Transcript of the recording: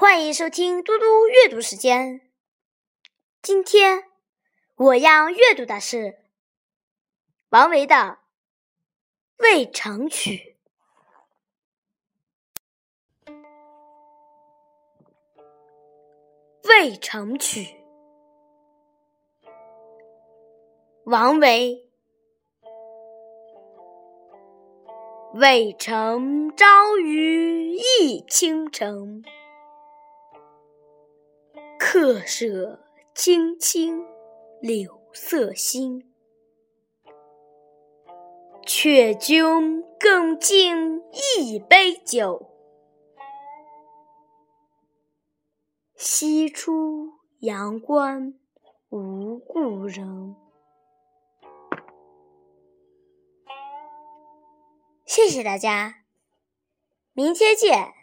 欢迎收听嘟嘟阅读时间。今天我要阅读的是王维的《渭城曲》。《渭城曲》，王维。渭城朝雨浥轻尘。客舍青青柳色新，劝君更尽一杯酒，西出阳关无故人。谢谢大家，明天见。